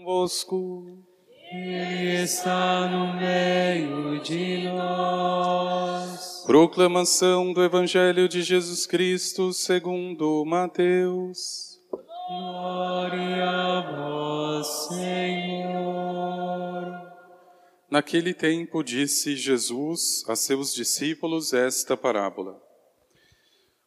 convosco. Ele está no meio de nós. Proclamação do Evangelho de Jesus Cristo segundo Mateus. Glória a vós, Senhor. Naquele tempo disse Jesus a seus discípulos esta parábola.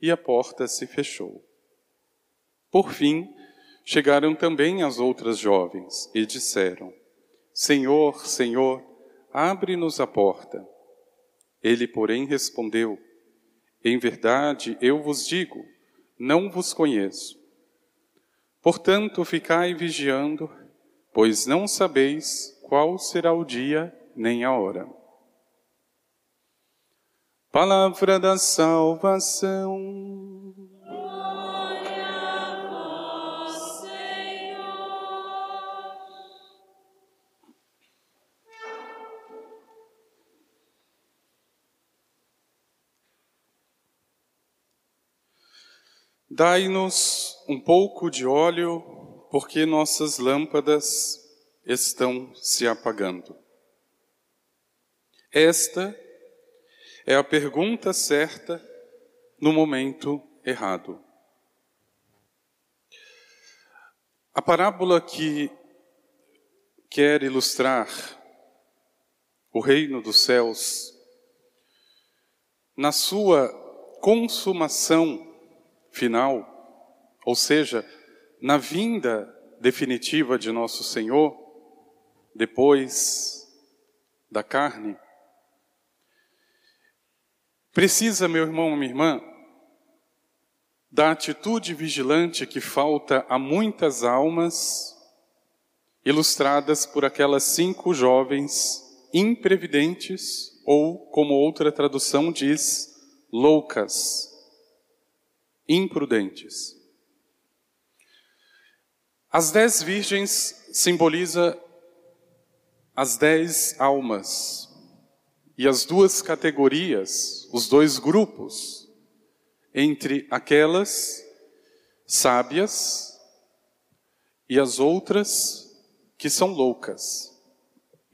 e a porta se fechou. Por fim, chegaram também as outras jovens e disseram: Senhor, Senhor, abre-nos a porta. Ele, porém, respondeu: Em verdade, eu vos digo, não vos conheço. Portanto, ficai vigiando, pois não sabeis qual será o dia nem a hora. Palavra da salvação. Glória a Senhor. Dai-nos um pouco de óleo, porque nossas lâmpadas estão se apagando. Esta a pergunta certa no momento errado. A parábola que quer ilustrar o reino dos céus, na sua consumação final, ou seja, na vinda definitiva de nosso Senhor, depois da carne, precisa, meu irmão, minha irmã, da atitude vigilante que falta a muitas almas, ilustradas por aquelas cinco jovens imprevidentes, ou, como outra tradução diz, loucas, imprudentes. As dez virgens simboliza as dez almas e as duas categorias, os dois grupos, entre aquelas sábias e as outras que são loucas,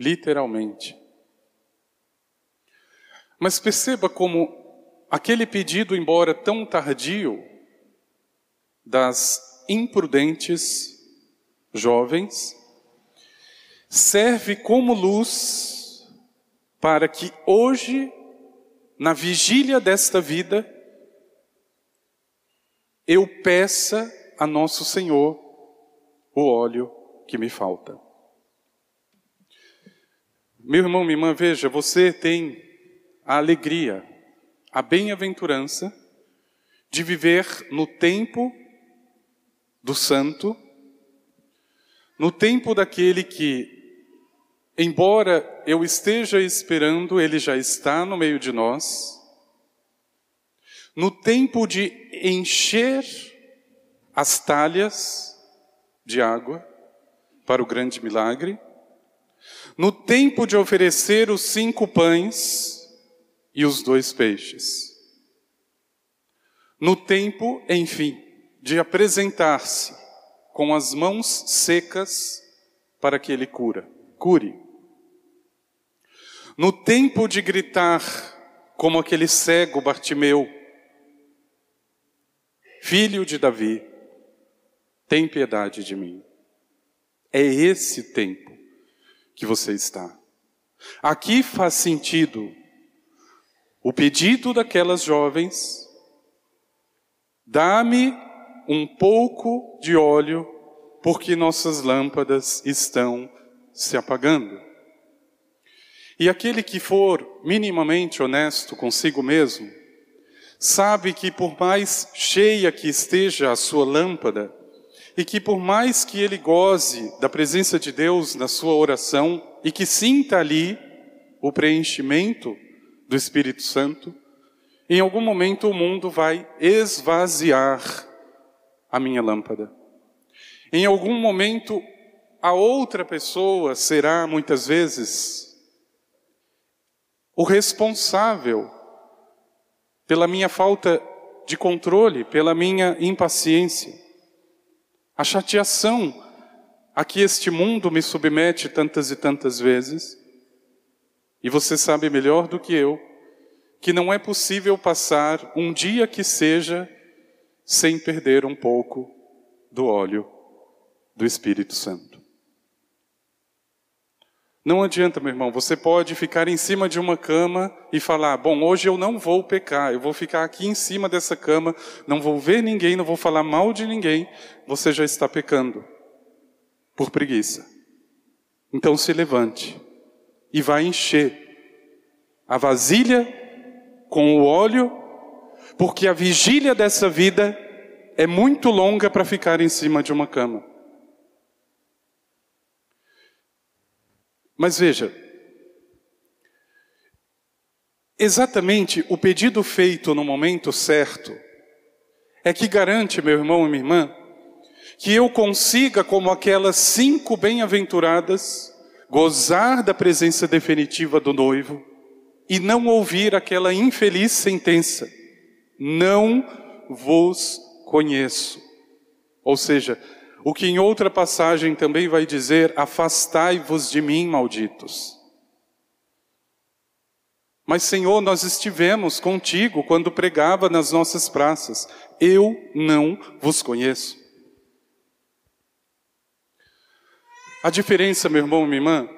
literalmente. Mas perceba como aquele pedido, embora tão tardio, das imprudentes jovens, serve como luz para que hoje, na vigília desta vida, eu peça a nosso Senhor o óleo que me falta. Meu irmão, minha irmã, veja, você tem a alegria, a bem-aventurança de viver no tempo do santo, no tempo daquele que, embora eu esteja esperando, ele já está no meio de nós, no tempo de encher as talhas de água para o grande milagre, no tempo de oferecer os cinco pães e os dois peixes. No tempo, enfim, de apresentar-se com as mãos secas para que ele cura, cure. No tempo de gritar como aquele cego Bartimeu, filho de Davi, tem piedade de mim. É esse tempo que você está. Aqui faz sentido o pedido daquelas jovens: dá-me um pouco de óleo, porque nossas lâmpadas estão se apagando. E aquele que for minimamente honesto consigo mesmo, sabe que por mais cheia que esteja a sua lâmpada, e que por mais que ele goze da presença de Deus na sua oração e que sinta ali o preenchimento do Espírito Santo, em algum momento o mundo vai esvaziar a minha lâmpada. Em algum momento a outra pessoa será muitas vezes o responsável pela minha falta de controle, pela minha impaciência. A chateação a que este mundo me submete tantas e tantas vezes. E você sabe melhor do que eu que não é possível passar um dia que seja sem perder um pouco do óleo do Espírito Santo. Não adianta, meu irmão, você pode ficar em cima de uma cama e falar: Bom, hoje eu não vou pecar, eu vou ficar aqui em cima dessa cama, não vou ver ninguém, não vou falar mal de ninguém. Você já está pecando por preguiça. Então se levante e vai encher a vasilha com o óleo, porque a vigília dessa vida é muito longa para ficar em cima de uma cama. Mas veja, exatamente o pedido feito no momento certo é que garante, meu irmão e minha irmã, que eu consiga, como aquelas cinco bem-aventuradas, gozar da presença definitiva do noivo e não ouvir aquela infeliz sentença: Não vos conheço. Ou seja, o que em outra passagem também vai dizer: Afastai-vos de mim, malditos. Mas, Senhor, nós estivemos contigo quando pregava nas nossas praças. Eu não vos conheço. A diferença, meu irmão e minha irmã,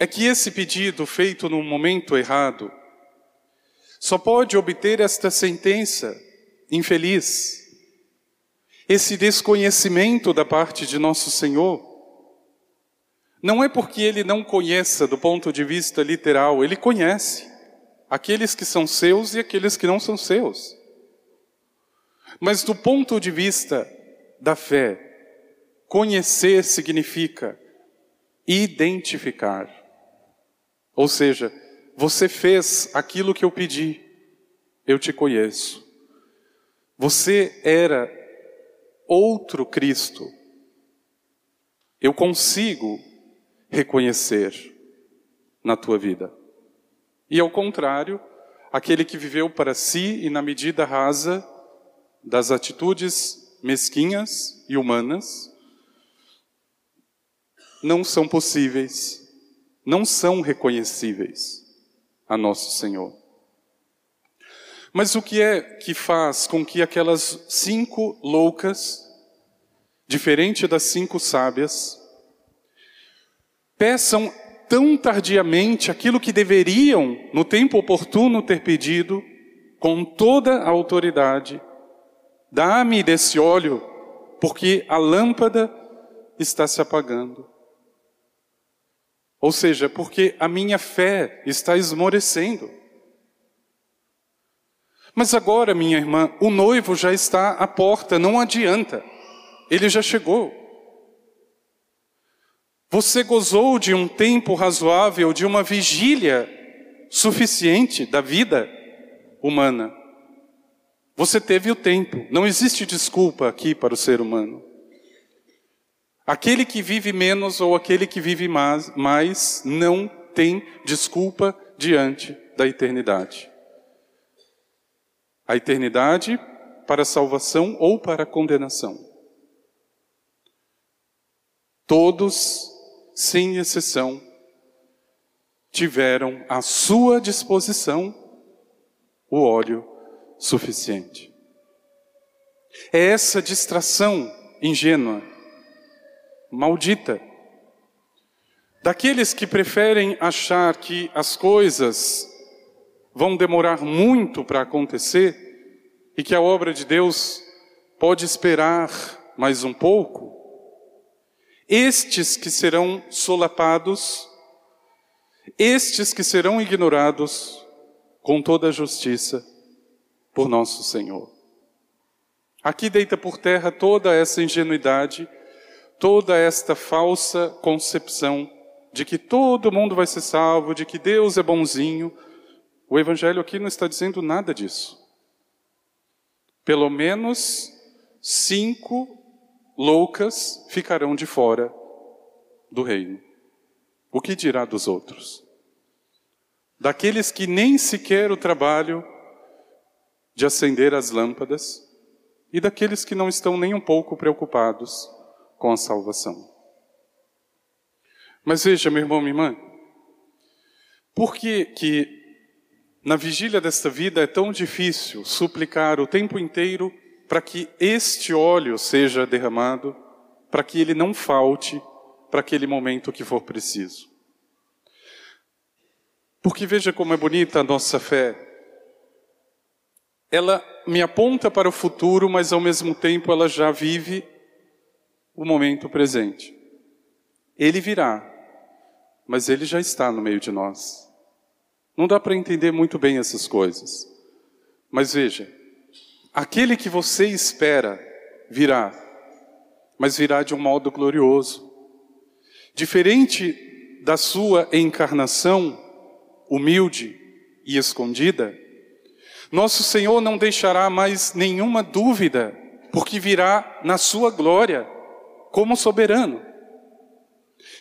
é que esse pedido feito no momento errado só pode obter esta sentença infeliz esse desconhecimento da parte de nosso Senhor, não é porque ele não conheça do ponto de vista literal, ele conhece aqueles que são seus e aqueles que não são seus. Mas do ponto de vista da fé, conhecer significa identificar. Ou seja, você fez aquilo que eu pedi, eu te conheço. Você era outro Cristo, eu consigo reconhecer na tua vida. E ao contrário, aquele que viveu para si e na medida rasa das atitudes mesquinhas e humanas, não são possíveis, não são reconhecíveis a nosso Senhor. Mas o que é que faz com que aquelas cinco loucas, diferente das cinco sábias, peçam tão tardiamente aquilo que deveriam, no tempo oportuno, ter pedido, com toda a autoridade: dá-me desse óleo, porque a lâmpada está se apagando. Ou seja, porque a minha fé está esmorecendo. Mas agora, minha irmã, o noivo já está à porta, não adianta. Ele já chegou. Você gozou de um tempo razoável, de uma vigília suficiente da vida humana. Você teve o tempo, não existe desculpa aqui para o ser humano. Aquele que vive menos ou aquele que vive mais, mais não tem desculpa diante da eternidade. A eternidade para salvação ou para condenação. Todos, sem exceção, tiveram à sua disposição o óleo suficiente. É essa distração ingênua, maldita, daqueles que preferem achar que as coisas vão demorar muito para acontecer e que a obra de Deus pode esperar mais um pouco, estes que serão solapados, estes que serão ignorados com toda a justiça por nosso Senhor. Aqui deita por terra toda essa ingenuidade, toda esta falsa concepção de que todo mundo vai ser salvo, de que Deus é bonzinho. O Evangelho aqui não está dizendo nada disso. Pelo menos cinco loucas ficarão de fora do reino. O que dirá dos outros? Daqueles que nem sequer o trabalho de acender as lâmpadas e daqueles que não estão nem um pouco preocupados com a salvação. Mas veja, meu irmão, minha irmã, por que que na vigília desta vida é tão difícil suplicar o tempo inteiro para que este óleo seja derramado, para que ele não falte para aquele momento que for preciso. Porque veja como é bonita a nossa fé. Ela me aponta para o futuro, mas ao mesmo tempo ela já vive o momento presente. Ele virá, mas ele já está no meio de nós. Não dá para entender muito bem essas coisas. Mas veja, aquele que você espera virá, mas virá de um modo glorioso. Diferente da sua encarnação humilde e escondida, nosso Senhor não deixará mais nenhuma dúvida, porque virá na sua glória como soberano.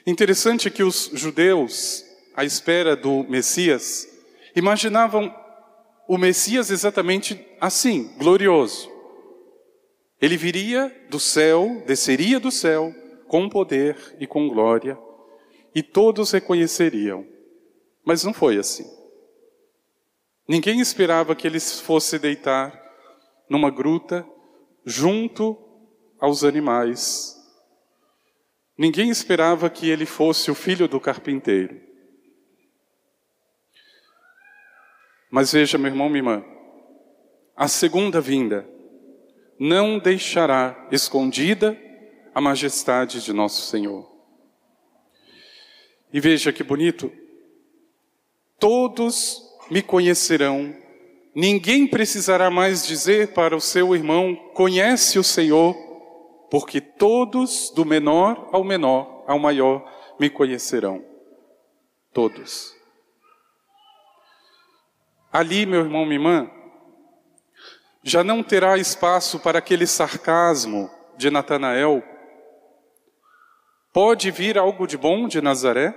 Interessante que os judeus, à espera do Messias, imaginavam o Messias exatamente assim, glorioso. Ele viria do céu, desceria do céu, com poder e com glória, e todos reconheceriam. Mas não foi assim. Ninguém esperava que ele fosse deitar numa gruta junto aos animais. Ninguém esperava que ele fosse o filho do carpinteiro. Mas veja, meu irmão, minha irmã, a segunda vinda não deixará escondida a majestade de nosso Senhor. E veja que bonito, todos me conhecerão, ninguém precisará mais dizer para o seu irmão: conhece o Senhor, porque todos, do menor ao menor, ao maior, me conhecerão. Todos. Ali, meu irmão, minha irmã, já não terá espaço para aquele sarcasmo de Natanael. Pode vir algo de bom de Nazaré?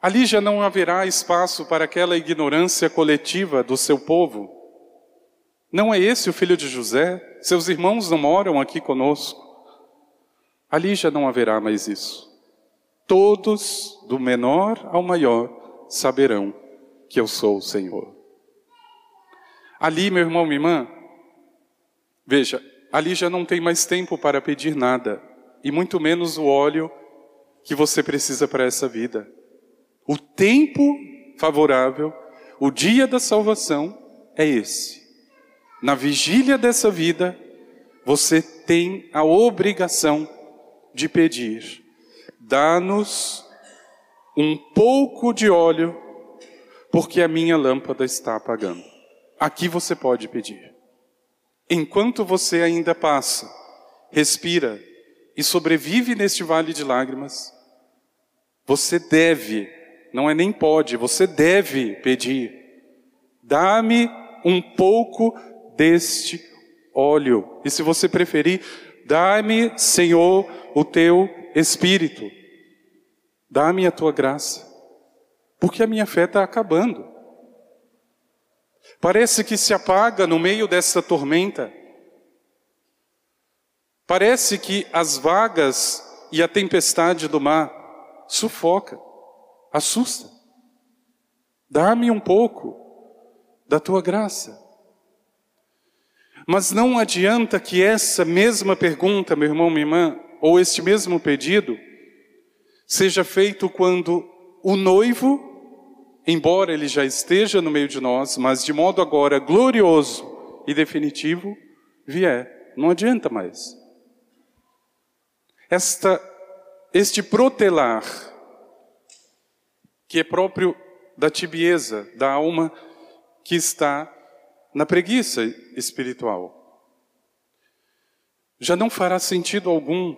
Ali já não haverá espaço para aquela ignorância coletiva do seu povo. Não é esse o filho de José? Seus irmãos não moram aqui conosco. Ali já não haverá mais isso. Todos, do menor ao maior, saberão que eu sou o Senhor. Ali, meu irmão, minha irmã, veja, ali já não tem mais tempo para pedir nada, e muito menos o óleo que você precisa para essa vida. O tempo favorável, o dia da salvação é esse. Na vigília dessa vida, você tem a obrigação de pedir: dá-nos um pouco de óleo porque a minha lâmpada está apagando. Aqui você pode pedir. Enquanto você ainda passa, respira e sobrevive neste vale de lágrimas, você deve, não é nem pode, você deve pedir: dá-me um pouco deste óleo. E se você preferir, dá-me, Senhor, o teu espírito. Dá-me a tua graça, porque a minha fé está acabando. Parece que se apaga no meio dessa tormenta. Parece que as vagas e a tempestade do mar sufoca, assusta. Dá-me um pouco da tua graça. Mas não adianta que essa mesma pergunta, meu irmão, minha irmã, ou este mesmo pedido, seja feito quando o noivo, embora ele já esteja no meio de nós, mas de modo agora glorioso e definitivo, vier. Não adianta mais. Esta, este protelar, que é próprio da tibieza, da alma que está na preguiça espiritual. Já não fará sentido algum,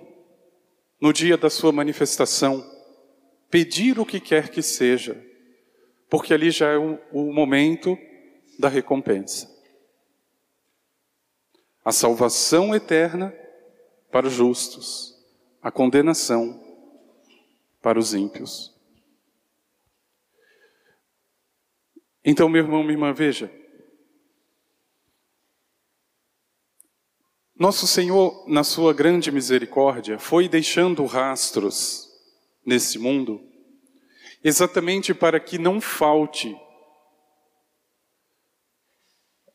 no dia da sua manifestação, pedir o que quer que seja, porque ali já é o, o momento da recompensa. A salvação eterna para os justos, a condenação para os ímpios. Então, meu irmão, minha irmã, veja. Nosso Senhor, na sua grande misericórdia, foi deixando rastros nesse mundo, exatamente para que não falte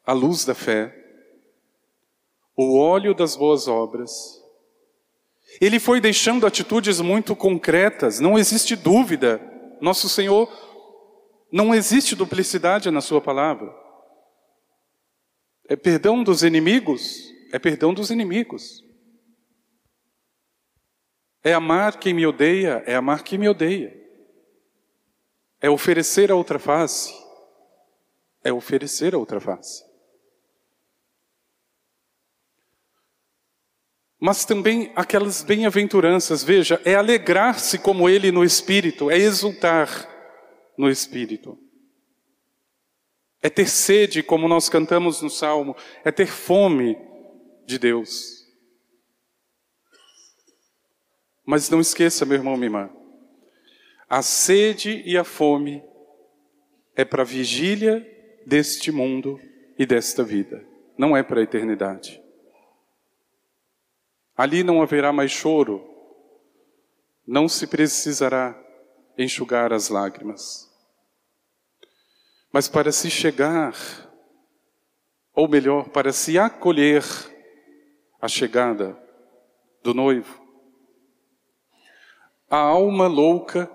a luz da fé, o óleo das boas obras. Ele foi deixando atitudes muito concretas, não existe dúvida. Nosso Senhor não existe duplicidade na sua palavra. É perdão dos inimigos, é perdão dos inimigos. É amar quem me odeia, é amar quem me odeia. É oferecer a outra face, é oferecer a outra face. Mas também aquelas bem-aventuranças, veja, é alegrar-se como ele no espírito, é exultar no espírito. É ter sede, como nós cantamos no salmo, é ter fome de Deus. Mas não esqueça, meu irmão, minha irmã, a sede e a fome é para a vigília deste mundo e desta vida, não é para a eternidade. Ali não haverá mais choro, não se precisará enxugar as lágrimas. Mas para se chegar, ou melhor, para se acolher a chegada do noivo, a alma louca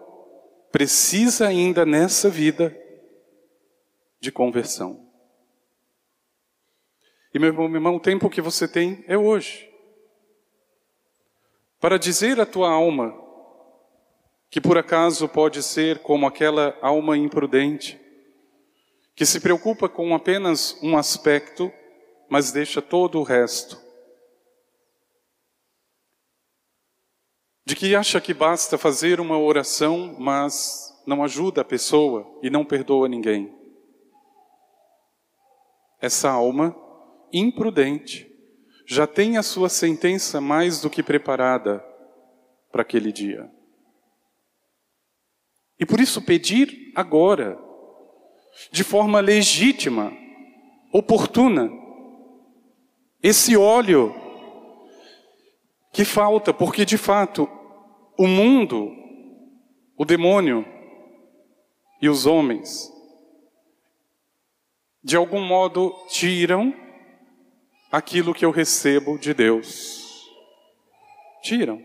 precisa ainda nessa vida de conversão. E meu irmão, o tempo que você tem é hoje. Para dizer à tua alma, que por acaso pode ser como aquela alma imprudente, que se preocupa com apenas um aspecto, mas deixa todo o resto. De que acha que basta fazer uma oração, mas não ajuda a pessoa e não perdoa ninguém. Essa alma imprudente já tem a sua sentença mais do que preparada para aquele dia. E por isso pedir agora de forma legítima, oportuna. Esse óleo que falta, porque de fato o mundo, o demônio e os homens, de algum modo tiram aquilo que eu recebo de Deus. Tiram.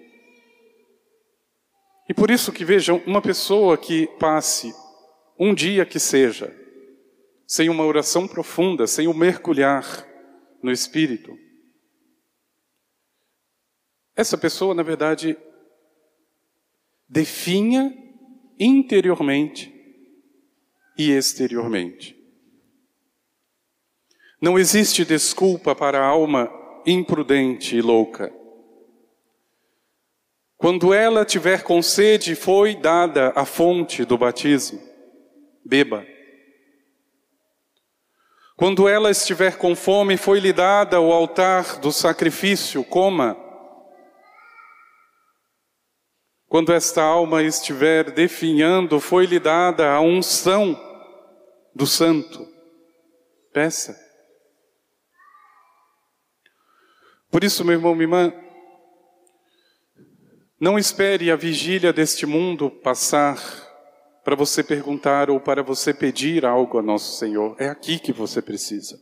E por isso que vejam, uma pessoa que passe um dia que seja sem uma oração profunda, sem o mergulhar no Espírito, essa pessoa, na verdade, definha interiormente e exteriormente. Não existe desculpa para a alma imprudente e louca. Quando ela tiver com sede, foi dada a fonte do batismo. Beba. Quando ela estiver com fome, foi-lhe dada o altar do sacrifício, coma. Quando esta alma estiver definhando, foi-lhe dada a unção do santo. Peça. Por isso, meu irmão, minha irmã, não espere a vigília deste mundo passar para você perguntar ou para você pedir algo a nosso Senhor. É aqui que você precisa.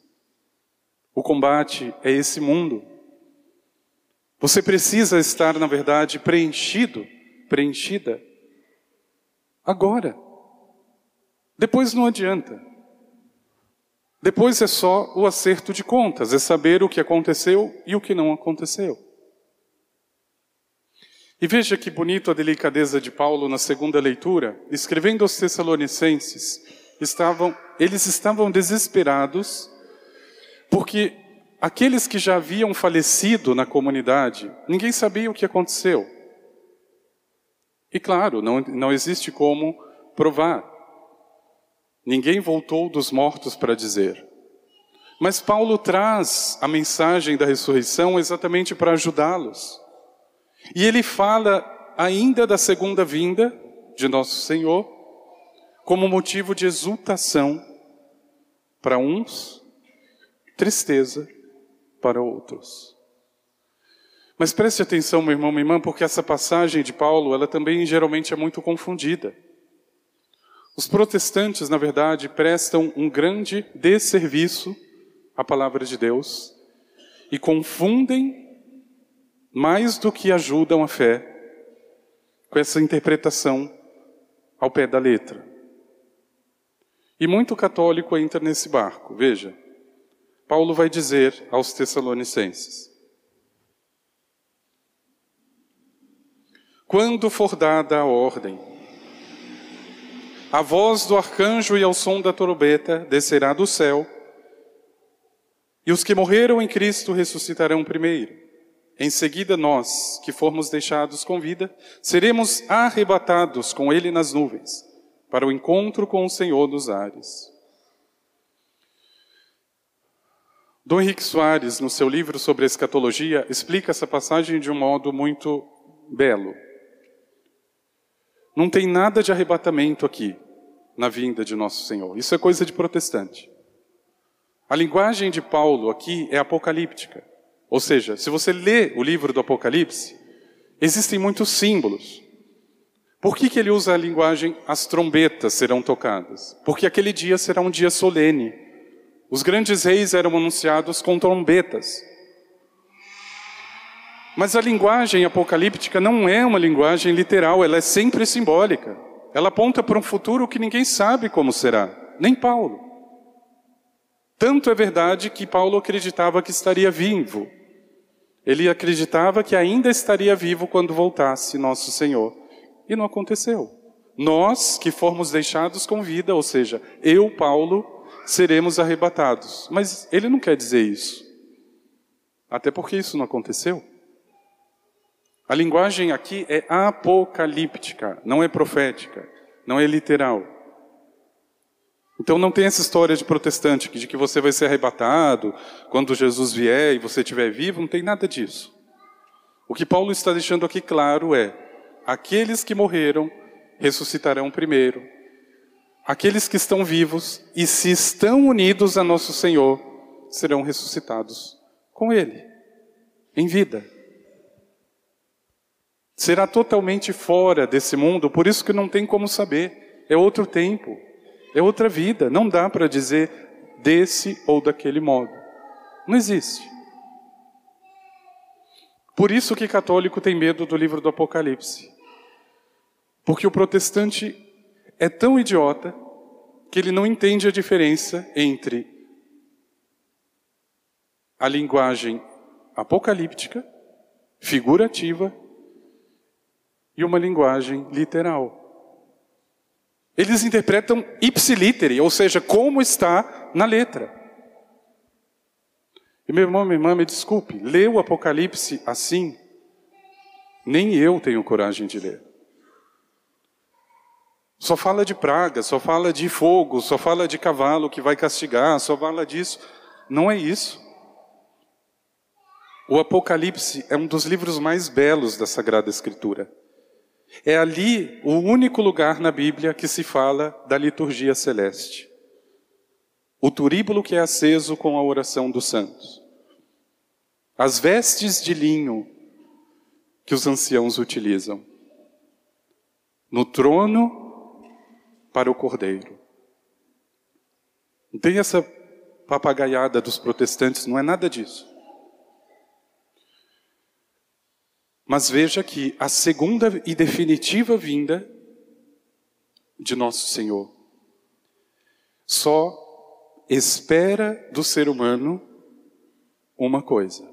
O combate é esse mundo. Você precisa estar, na verdade, preenchido, preenchida, agora. Depois não adianta. Depois é só o acerto de contas, é saber o que aconteceu e o que não aconteceu. E veja que bonito a delicadeza de Paulo na segunda leitura, escrevendo aos Tessalonicenses, estavam, eles estavam desesperados porque aqueles que já haviam falecido na comunidade, ninguém sabia o que aconteceu. E claro, não, não existe como provar. Ninguém voltou dos mortos para dizer. Mas Paulo traz a mensagem da ressurreição exatamente para ajudá-los. E ele fala ainda da segunda vinda de nosso Senhor como motivo de exultação para uns, tristeza para outros. Mas preste atenção, meu irmão, minha irmã, porque essa passagem de Paulo, ela também geralmente é muito confundida. Os protestantes, na verdade, prestam um grande desserviço à palavra de Deus e confundem mais do que ajudam a fé com essa interpretação ao pé da letra. E muito católico entra nesse barco. Veja, Paulo vai dizer aos Tessalonicenses: Quando for dada a ordem, a voz do arcanjo e ao som da trombeta descerá do céu, e os que morreram em Cristo ressuscitarão primeiro. Em seguida, nós, que formos deixados com vida, seremos arrebatados com Ele nas nuvens, para o encontro com o Senhor dos ares. Dom Henrique Soares, no seu livro sobre escatologia, explica essa passagem de um modo muito belo. Não tem nada de arrebatamento aqui, na vinda de nosso Senhor. Isso é coisa de protestante. A linguagem de Paulo aqui é apocalíptica. Ou seja, se você lê o livro do Apocalipse, existem muitos símbolos. Por que, que ele usa a linguagem as trombetas serão tocadas? Porque aquele dia será um dia solene. Os grandes reis eram anunciados com trombetas. Mas a linguagem apocalíptica não é uma linguagem literal, ela é sempre simbólica. Ela aponta para um futuro que ninguém sabe como será, nem Paulo. Tanto é verdade que Paulo acreditava que estaria vivo, ele acreditava que ainda estaria vivo quando voltasse nosso Senhor. E não aconteceu. Nós que formos deixados com vida, ou seja, eu, Paulo, seremos arrebatados. Mas ele não quer dizer isso. Até porque isso não aconteceu. A linguagem aqui é apocalíptica, não é profética, não é literal. Então não tem essa história de protestante, de que você vai ser arrebatado quando Jesus vier e você estiver vivo, não tem nada disso. O que Paulo está deixando aqui claro é: aqueles que morreram ressuscitarão primeiro. Aqueles que estão vivos e se estão unidos a nosso Senhor serão ressuscitados com Ele, em vida. Será totalmente fora desse mundo, por isso que não tem como saber. É outro tempo. É outra vida. Não dá para dizer desse ou daquele modo. Não existe. Por isso que católico tem medo do livro do Apocalipse. Porque o protestante é tão idiota que ele não entende a diferença entre a linguagem apocalíptica, figurativa, e uma linguagem literal. Eles interpretam ipsiliteri, ou seja, como está na letra. E meu irmão, minha irmã, me desculpe, ler o Apocalipse assim, nem eu tenho coragem de ler. Só fala de praga, só fala de fogo, só fala de cavalo que vai castigar, só fala disso. Não é isso. O Apocalipse é um dos livros mais belos da Sagrada Escritura. É ali o único lugar na Bíblia que se fala da liturgia celeste. O turíbulo que é aceso com a oração dos santos. As vestes de linho que os anciãos utilizam. No trono para o cordeiro. Não tem essa papagaiada dos protestantes, não é nada disso. Mas veja que a segunda e definitiva vinda de nosso Senhor só espera do ser humano uma coisa: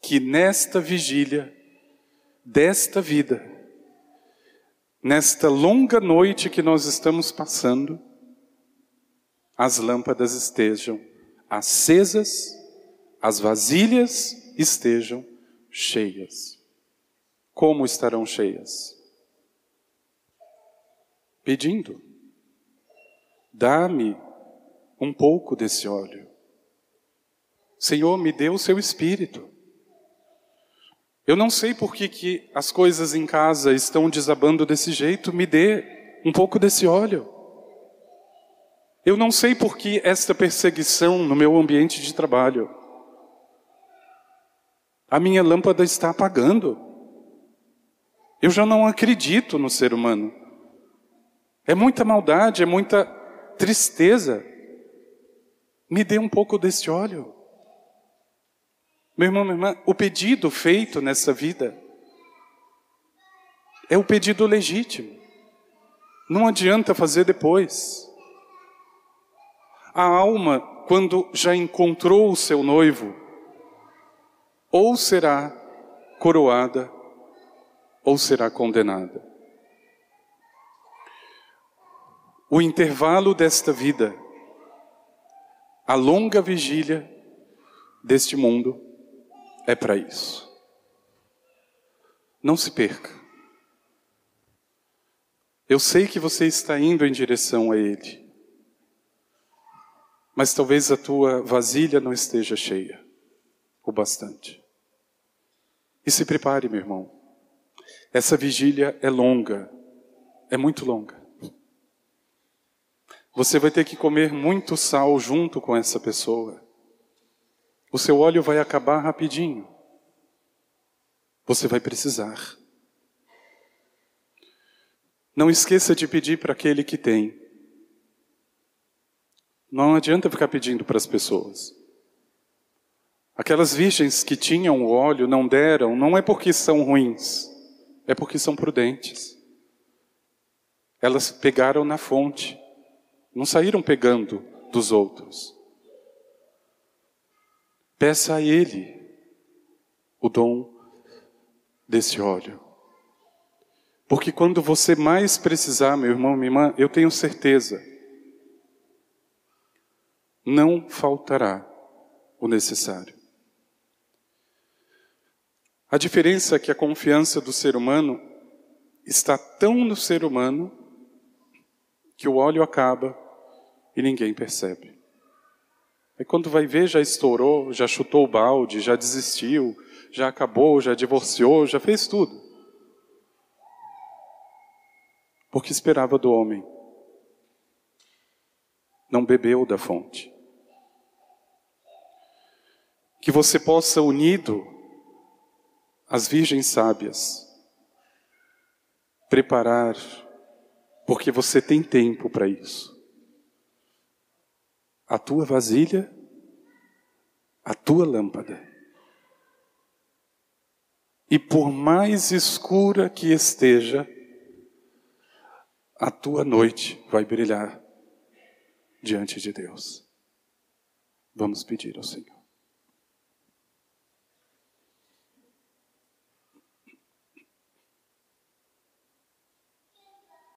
que nesta vigília desta vida, nesta longa noite que nós estamos passando, as lâmpadas estejam acesas, as vasilhas estejam cheias. Como estarão cheias? Pedindo. Dá-me um pouco desse óleo. Senhor, me dê o seu espírito. Eu não sei por que, que as coisas em casa estão desabando desse jeito, me dê um pouco desse óleo. Eu não sei por que esta perseguição no meu ambiente de trabalho. A minha lâmpada está apagando. Eu já não acredito no ser humano. É muita maldade, é muita tristeza. Me dê um pouco desse óleo. Meu irmão, minha irmã, o pedido feito nessa vida é o pedido legítimo. Não adianta fazer depois. A alma, quando já encontrou o seu noivo, ou será coroada, ou será condenada. O intervalo desta vida, a longa vigília deste mundo, é para isso. Não se perca. Eu sei que você está indo em direção a Ele. Mas talvez a tua vasilha não esteja cheia o bastante. E se prepare, meu irmão. Essa vigília é longa, é muito longa. Você vai ter que comer muito sal junto com essa pessoa. O seu óleo vai acabar rapidinho. Você vai precisar. Não esqueça de pedir para aquele que tem. Não adianta ficar pedindo para as pessoas. Aquelas virgens que tinham o óleo não deram, não é porque são ruins, é porque são prudentes. Elas pegaram na fonte, não saíram pegando dos outros. Peça a Ele o dom desse óleo. Porque quando você mais precisar, meu irmão, minha irmã, eu tenho certeza, não faltará o necessário. A diferença é que a confiança do ser humano está tão no ser humano que o óleo acaba e ninguém percebe. Aí quando vai ver, já estourou, já chutou o balde, já desistiu, já acabou, já divorciou, já fez tudo. Porque esperava do homem. Não bebeu da fonte que você possa, unido às virgens sábias, preparar, porque você tem tempo para isso. A tua vasilha, a tua lâmpada. E por mais escura que esteja, a tua noite vai brilhar diante de Deus. Vamos pedir ao Senhor.